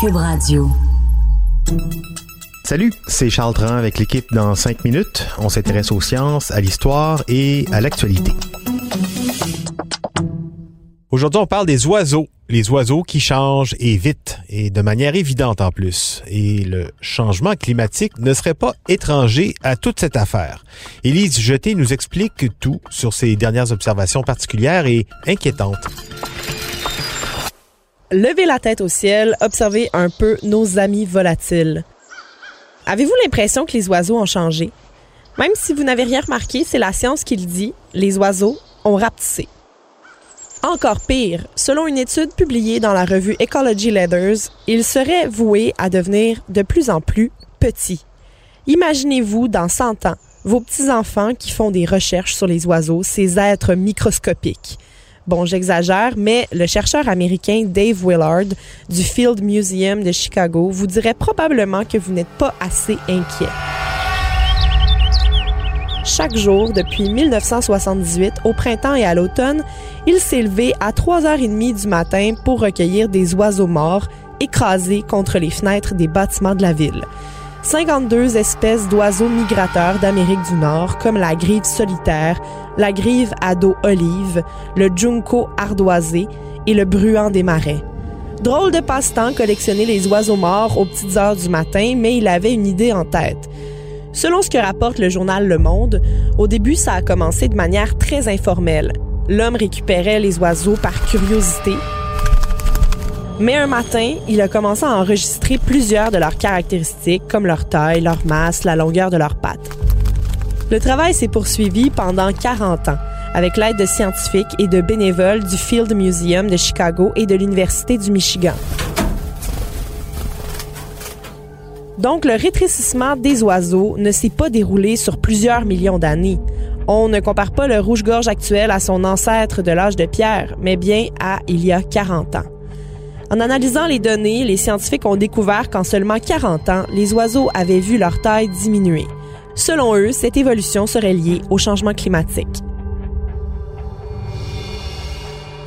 Cube Radio. Salut, c'est Charles Tran avec l'équipe dans 5 minutes. On s'intéresse aux sciences, à l'histoire et à l'actualité. Aujourd'hui, on parle des oiseaux. Les oiseaux qui changent et vite, et de manière évidente en plus. Et le changement climatique ne serait pas étranger à toute cette affaire. Élise Jeté nous explique tout sur ses dernières observations particulières et inquiétantes. Levez la tête au ciel, observez un peu nos amis volatiles. Avez-vous l'impression que les oiseaux ont changé? Même si vous n'avez rien remarqué, c'est la science qui le dit, les oiseaux ont rapetissé. Encore pire, selon une étude publiée dans la revue Ecology Letters, ils seraient voués à devenir de plus en plus petits. Imaginez-vous dans 100 ans, vos petits-enfants qui font des recherches sur les oiseaux, ces êtres microscopiques. Bon, j'exagère, mais le chercheur américain Dave Willard du Field Museum de Chicago vous dirait probablement que vous n'êtes pas assez inquiet. Chaque jour, depuis 1978, au printemps et à l'automne, il s'est levé à 3h30 du matin pour recueillir des oiseaux morts écrasés contre les fenêtres des bâtiments de la ville. 52 espèces d'oiseaux migrateurs d'Amérique du Nord, comme la grive solitaire, la grive à dos olive, le junco ardoisé et le bruant des marais. Drôle de passe-temps collectionner les oiseaux morts aux petites heures du matin, mais il avait une idée en tête. Selon ce que rapporte le journal Le Monde, au début, ça a commencé de manière très informelle. L'homme récupérait les oiseaux par curiosité, mais un matin, il a commencé à enregistrer plusieurs de leurs caractéristiques, comme leur taille, leur masse, la longueur de leurs pattes. Le travail s'est poursuivi pendant 40 ans, avec l'aide de scientifiques et de bénévoles du Field Museum de Chicago et de l'Université du Michigan. Donc, le rétrécissement des oiseaux ne s'est pas déroulé sur plusieurs millions d'années. On ne compare pas le rouge-gorge actuel à son ancêtre de l'âge de pierre, mais bien à il y a 40 ans. En analysant les données, les scientifiques ont découvert qu'en seulement 40 ans, les oiseaux avaient vu leur taille diminuer. Selon eux, cette évolution serait liée au changement climatique.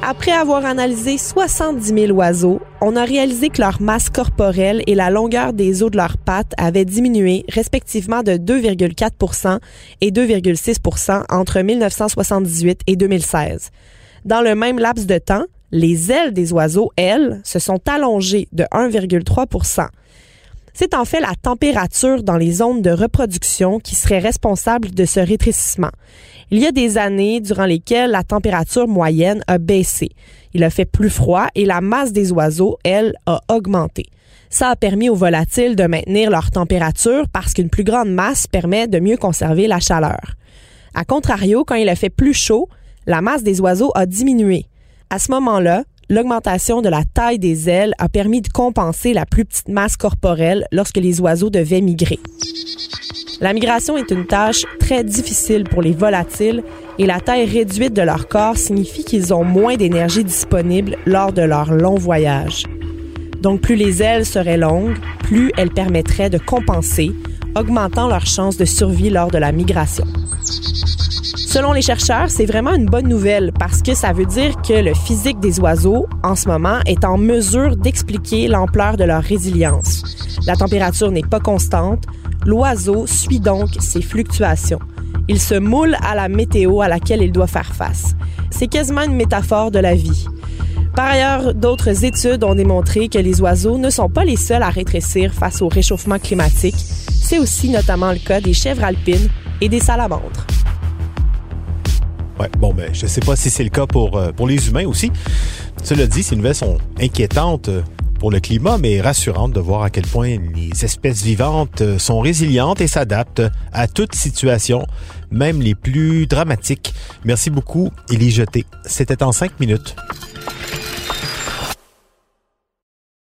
Après avoir analysé 70 000 oiseaux, on a réalisé que leur masse corporelle et la longueur des os de leurs pattes avaient diminué respectivement de 2,4% et 2,6% entre 1978 et 2016. Dans le même laps de temps, les ailes des oiseaux, elles, se sont allongées de 1,3 C'est en fait la température dans les zones de reproduction qui serait responsable de ce rétrécissement. Il y a des années durant lesquelles la température moyenne a baissé. Il a fait plus froid et la masse des oiseaux, elle, a augmenté. Ça a permis aux volatiles de maintenir leur température parce qu'une plus grande masse permet de mieux conserver la chaleur. A contrario, quand il a fait plus chaud, la masse des oiseaux a diminué. À ce moment-là, l'augmentation de la taille des ailes a permis de compenser la plus petite masse corporelle lorsque les oiseaux devaient migrer. La migration est une tâche très difficile pour les volatiles et la taille réduite de leur corps signifie qu'ils ont moins d'énergie disponible lors de leur long voyage. Donc plus les ailes seraient longues, plus elles permettraient de compenser, augmentant leur chance de survie lors de la migration. Selon les chercheurs, c'est vraiment une bonne nouvelle parce que ça veut dire que le physique des oiseaux, en ce moment, est en mesure d'expliquer l'ampleur de leur résilience. La température n'est pas constante. L'oiseau suit donc ses fluctuations. Il se moule à la météo à laquelle il doit faire face. C'est quasiment une métaphore de la vie. Par ailleurs, d'autres études ont démontré que les oiseaux ne sont pas les seuls à rétrécir face au réchauffement climatique. C'est aussi notamment le cas des chèvres alpines et des salamandres. Bon, ben, je sais pas si c'est le cas pour, euh, pour les humains aussi. Cela dit, ces nouvelles sont inquiétantes euh, pour le climat, mais rassurantes de voir à quel point les espèces vivantes euh, sont résilientes et s'adaptent à toute situation, même les plus dramatiques. Merci beaucoup, Élie Jeté. C'était en cinq minutes.